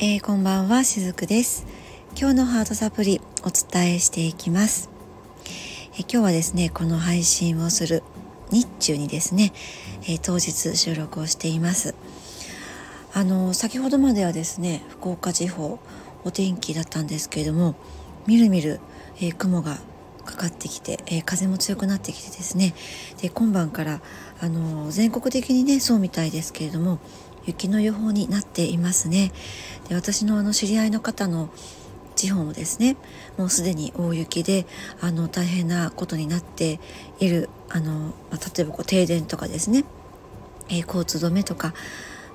えー、こんばんはしずくです。今日のハートサプリお伝えしていきます、えー、今日はですねこの配信をする日中にですね、えー、当日収録をしています。あの先ほどまではですね福岡地方お天気だったんですけれどもみるみる、え雲がかかってきて、え風も強くなってきてですねで今晩からあの全国的にねそうみたいですけれども雪の予報になっていますね。で私のあの知り合いの方の地方もですねもうすでに大雪であの大変なことになっているあの、まあ、例えばこう停電とかですね、えー、交通止めとか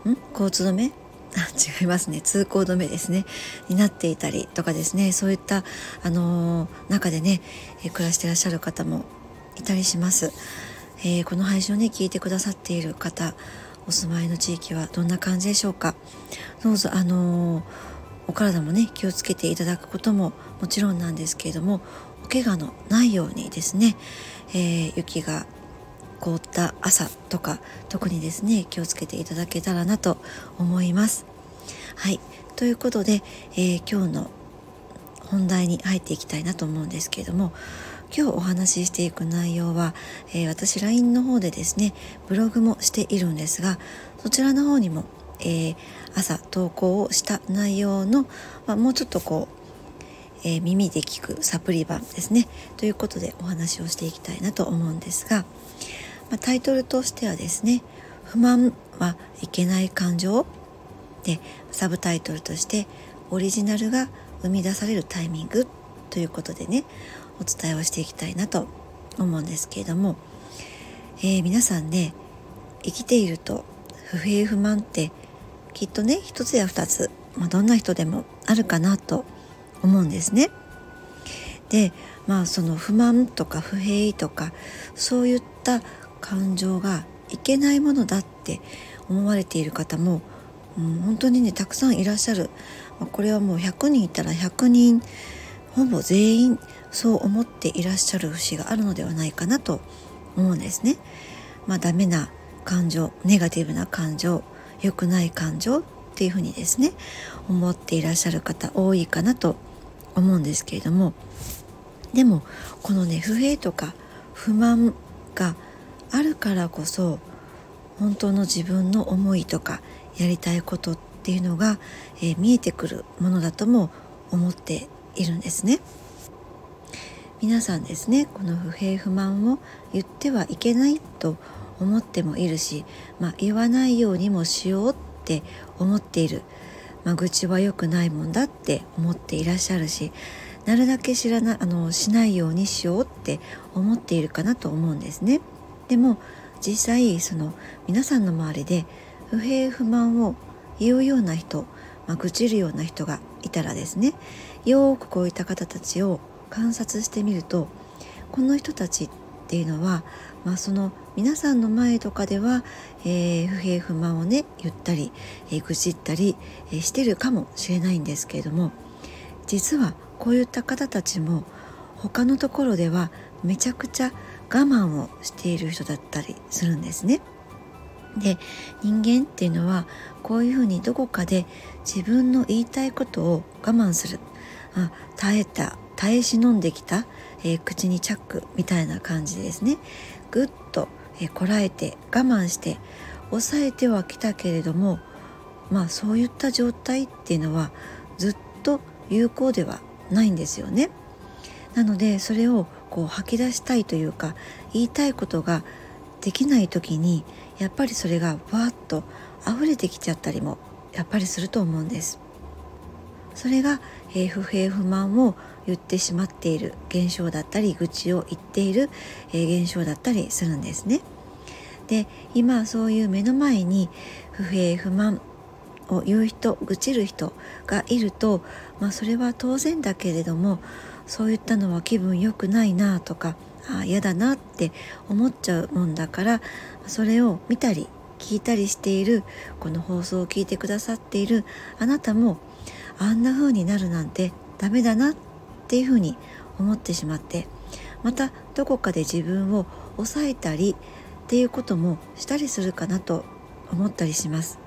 ん？交通止め？あ違いますね。通行止めですね。になっていたりとかですね。そういったあのー、中でね、えー、暮らしてらっしゃる方もいたりします、えー、この配信をね聞いてくださっている方お住まいの地域はどんな感じでしょうか？どうぞあの、お体もね気をつけていただくことももちろんなんですけれどもお怪我のないようにですね、えー、雪が凍った朝とか特にですね気をつけていただけたらなと思います。はいということで、えー、今日の本題に入っていきたいなと思うんですけれども今日お話ししていく内容は、えー、私 LINE の方でですねブログもしているんですがそちらの方にも、えー、朝投稿をした内容の、まあ、もうちょっとこう、えー、耳で聞くサプリ版ですねということでお話をしていきたいなと思うんですが、まあ、タイトルとしてはですね不満はいけない感情でサブタイトルとしてオリジナルが生み出されるタイミングということでねお伝えをしていきたいなと思うんですけれども、えー、皆さんね生きていると不平不満ってきっとね一つや二つ、まあ、どんな人でもあるかなと思うんですね。でまあその不満とか不平とかそういった感情がいけないものだって思われている方も、うん、本当にねたくさんいらっしゃる、まあ、これはもう100人いたら100人ほぼ全員そう思っていらっしゃる節があるのではないかなと思うんですね。まあ、ダメな感情ネガティブな感情良くない感情っていうふうにですね思っていらっしゃる方多いかなと思うんですけれどもでもこのね不平とか不満があるからこそ本当の自分の思いとかやりたいことっていうのが、えー、見えてくるものだとも思っているんですね。皆さんですねこの不平不満を言ってはいけないと思ってもいるし、まあ、言わないようにもしようって思っている、まあ、愚痴は良くないもんだって思っていらっしゃるしなるだけ知らなあのしないようにしようって思っているかなと思うんですね。でも実際その皆さんの周りで不平不満を言うような人、まあ、愚痴るような人がいたらですねよくこういった方たちを観察してみるとこの人たちっていうのは、まあ、その皆さんの前とかでは、えー、不平不満をね言ったり、えー、愚痴ったり、えー、してるかもしれないんですけれども実はこういった方たちも他のところではめちゃくちゃ我慢をしている人だったりするんですね。で人間っていうのはこういうふうにどこかで自分の言いたいことを我慢するあ耐えた耐え忍んできた、えー、口にチャックみたいな感じでですねぐっと、えー、こらえて我慢して抑えてはきたけれどもまあそういった状態っていうのはずっと有効ではないんですよね。なのでそれをこう吐き出したいというか言いたいことができない時にやっぱりそれがわっと溢れてきちゃったりもやっぱりすると思うんです。それが、え、不平不満を言ってしまっている現象だったり愚痴を言っている、え、現象だったりするんですね。で今そういう目の前に不平不満を言う人愚痴る人がいると、まあ、それは当然だけれどもそういったのは気分良くないなとかあ嫌だなって思っちゃうもんだからそれを見たり聞いたりしているこの放送を聞いてくださっているあなたもあんな風になるなんてダメだなっていう風に思ってしまってまたどこかで自分を抑えたりっていうこともしたりするかなと思ったりします。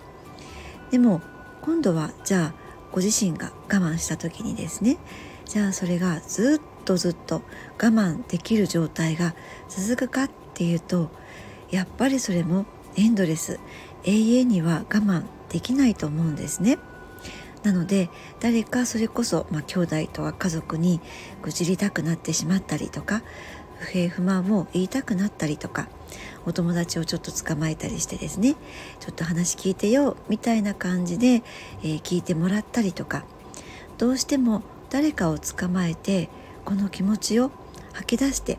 でも今度はじゃあご自身が我慢した時にですねじゃあそれがずっとずっと我慢できる状態が続くかっていうとやっぱりそれもエンドレス永遠には我慢できないと思うんですね。なので誰かそれこそ、まあ、兄弟とか家族に愚痴りたくなってしまったりとか不平不満を言いたくなったりとかお友達をちょっと捕まえたりしてですねちょっと話聞いてよみたいな感じで、えー、聞いてもらったりとかどうしても誰かを捕まえてこの気持ちを吐き出して、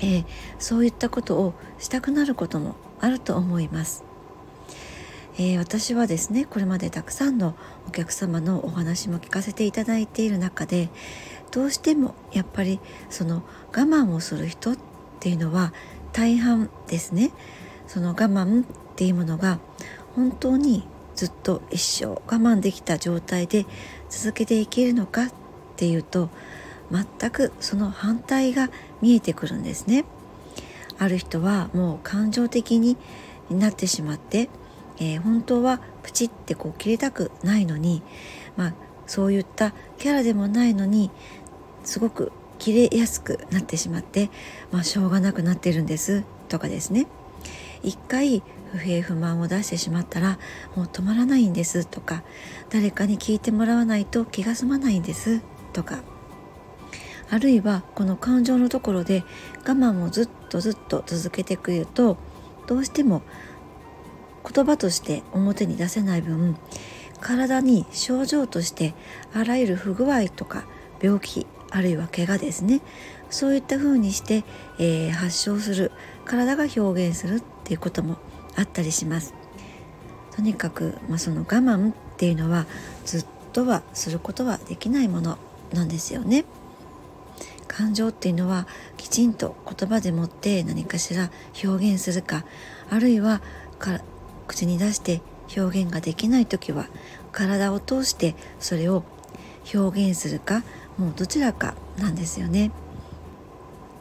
えー、そういったことをしたくなることもあると思います。えー、私はですねこれまでたくさんのお客様のお話も聞かせていただいている中でどうしてもやっぱりその我慢をする人っていうのは大半ですねその我慢っていうものが本当にずっと一生我慢できた状態で続けていけるのかっていうと全くその反対が見えてくるんですね。ある人はもう感情的になってしまってえー、本当はプチってこう切りたくないのに、まあ、そういったキャラでもないのにすごく切れやすくなってしまって、まあ、しょうがなくなってるんですとかですね一回不平不満を出してしまったらもう止まらないんですとか誰かに聞いてもらわないと気が済まないんですとか。あるいはこの感情のところで我慢をずっとずっと続けてくるとどうしても言葉として表に出せない分体に症状としてあらゆる不具合とか病気あるいは怪我ですね。そういった風にして、えー、発症する。体が表現する。っっていうこともあったりします。とにかく、まあ、その我慢っていうのはずっとはすることはできないものなんですよね。感情っていうのはきちんと言葉でもって何かしら表現するかあるいは口に出して表現ができない時は体を通してそれを表現するかもうどちらかなんですよね。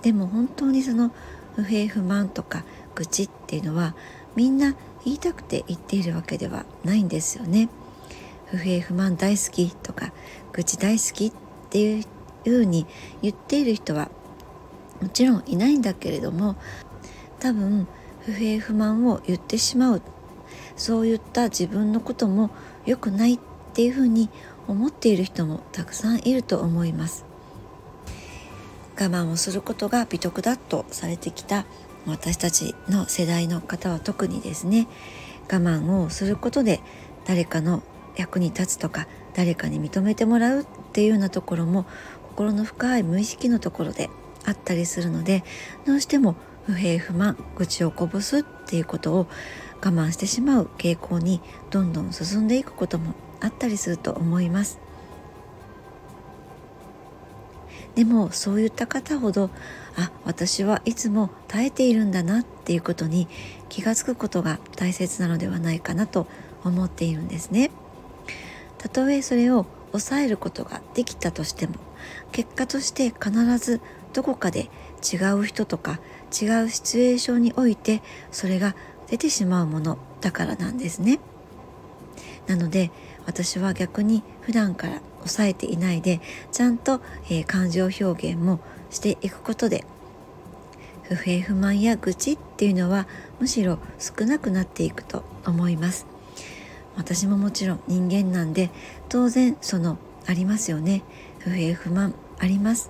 でも本当にその不平不満とか愚痴っていうのはみんな言いたくて言っているわけではないんですよね。不平不満大好きとか愚痴大好きっていうふうに言っている人はもちろんいないんだけれども多分不平不満を言ってしまうそういった自分のことも良くないっていうふうに思っている人もたくさんいると思います。我慢をすることが美徳だとされてきた私たちの世代の方は特にですね我慢をすることで誰かの役に立つとか誰かに認めてもらうっていうようなところも心の深い無意識のところであったりするのでどうしても不平不満愚痴をこぼすっていうことを我慢してしまう傾向にどんどん進んでいくこともあったりすると思います。でもそういった方ほどあ私はいつも耐えているんだなっていうことに気が付くことが大切なのではないかなと思っているんですね。たとえそれを抑えることができたとしても結果として必ずどこかで違う人とか違うシチュエーションにおいてそれが出てしまうものだからなんですね。なので私は逆に普段から抑えていないでちゃんと、えー、感情表現もしていくことで不平不満や愚痴っていうのはむしろ少なくなっていくと思います。私ももちろん人間なんで当然そのありますよね。不平不満あります。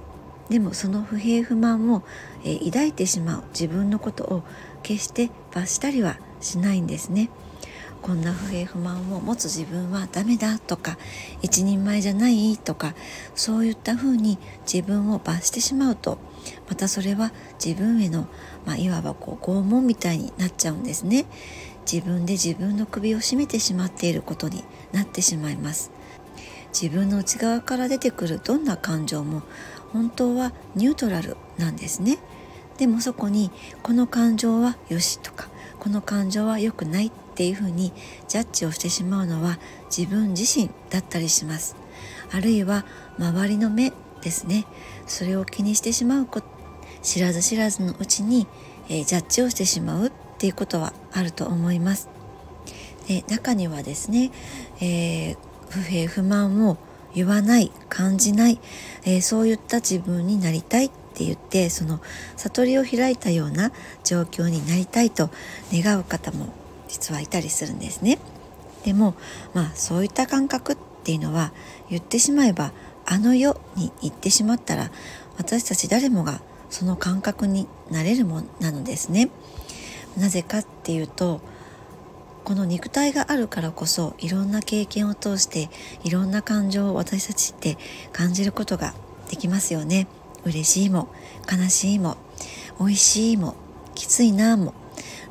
でもその不平不満を、えー、抱いてしまう自分のことを決して罰したりはしないんですね。こんな不平不満を持つ自分はダメだとか一人前じゃないとかそういったふうに自分を罰してしまうとまたそれは自分への、まあ、いわばこう拷問みたいになっちゃうんですね。自分で自分の首を絞めてしまっていることになってしまいます。自分の内側から出てくるどんな感情も本当はニュートラルなんですね。でもそこにこの感情はよしとかこの感情は良くないっていうふうにジャッジをしてしまうのは自分自身だったりします。あるいは周りの目ですね。それを気にしてしまうこと知らず知らずのうちに、えー、ジャッジをしてしまうっていうことはあると思います。で中にはですね、えー、不平不満を言わない感じない、えー、そういった自分になりたいっって言ってその悟りを開いたような状況になりたいと願う方も実はいたりするんですね。でもまあそういった感覚っていうのは言ってしまえばあの世に行ってしまったら私たち誰もがその感覚になれるもんなのですね。なぜかっていうとこの肉体があるからこそいろんな経験を通していろんな感情を私たちって感じることができますよね嬉しいも悲しいも美味しいもきついなも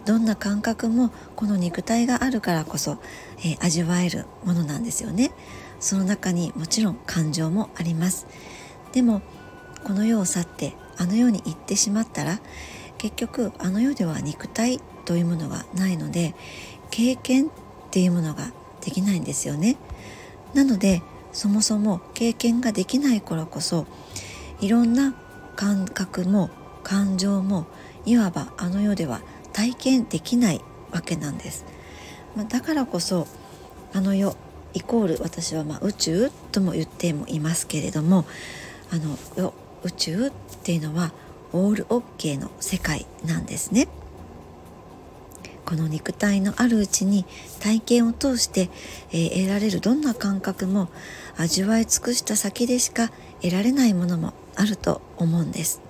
どんな感覚もこの肉体があるからこそ、えー、味わえるものなんですよね。その中にもちろん感情もあります。でもこの世を去ってあの世に行ってしまったら結局あの世では肉体というものがないので経験っていうものができないんですよね。なのでそもそも経験ができない頃こそいろんな感覚も感情もいわばあの世では体験できないわけなんです、まあ、だからこそあの世イコール私はま宇宙とも言ってもいますけれどもあの世宇宙っていうのはオールオッケーの世界なんですね。この肉体のあるうちに体験を通して、えー、得られるどんな感覚も味わい尽くした先でしか得られないものもあると思うんです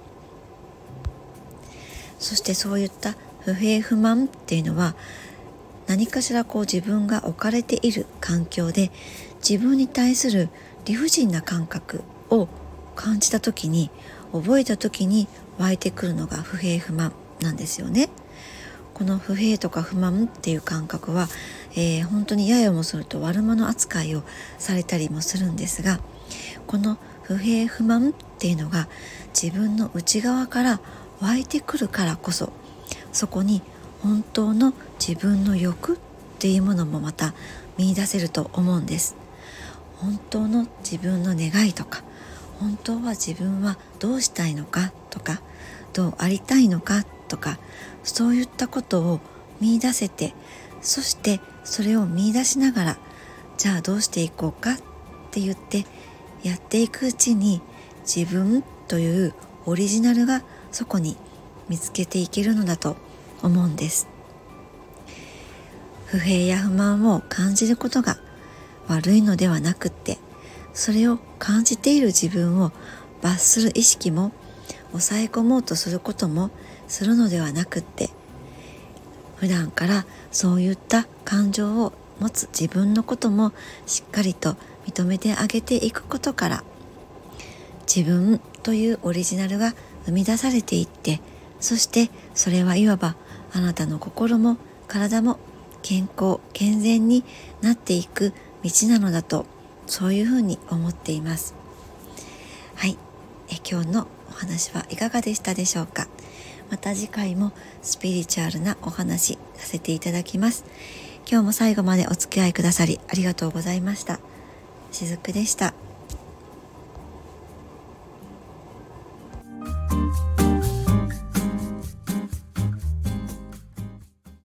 そしてそういった不平不満っていうのは何かしらこう自分が置かれている環境で自分に対する理不尽な感覚を感じた時に覚えた時に湧いてくるのが不平不満なんですよね。この不平とか不満っていう感覚は、えー、本当にややもすると悪者扱いをされたりもするんですがこの不平不満っていうのが自分の内側から湧いてくるからこそそこに本当の自分の欲っていうものもまた見いだせると思うんです。本当の自分の願いとか本当は自分はどうしたいのかとかどうありたいのかとかそういったことを見いだせてそしてそれを見いだしながらじゃあどうしていこうかって言ってやっていくうちに自分というオリジナルがそこに見つけていけるのだと思うんです。不平や不満を感じることが悪いのではなくってそれを感じている自分を罰する意識も抑え込もうとすることもするのではなくって普段からそういった感情を持つ自分のこともしっかりと認めてあげていくことから自分というオリジナルが生み出されていってそしてそれはいわばあなたの心も体も健康健全になっていく道なのだとそういうふうに思っています。はい。え今日のお話はいかがでしたでしょうか？また次回もスピリチュアルなお話させていただきます。今日も最後までお付き合いくださりありがとうございました。しずくでした。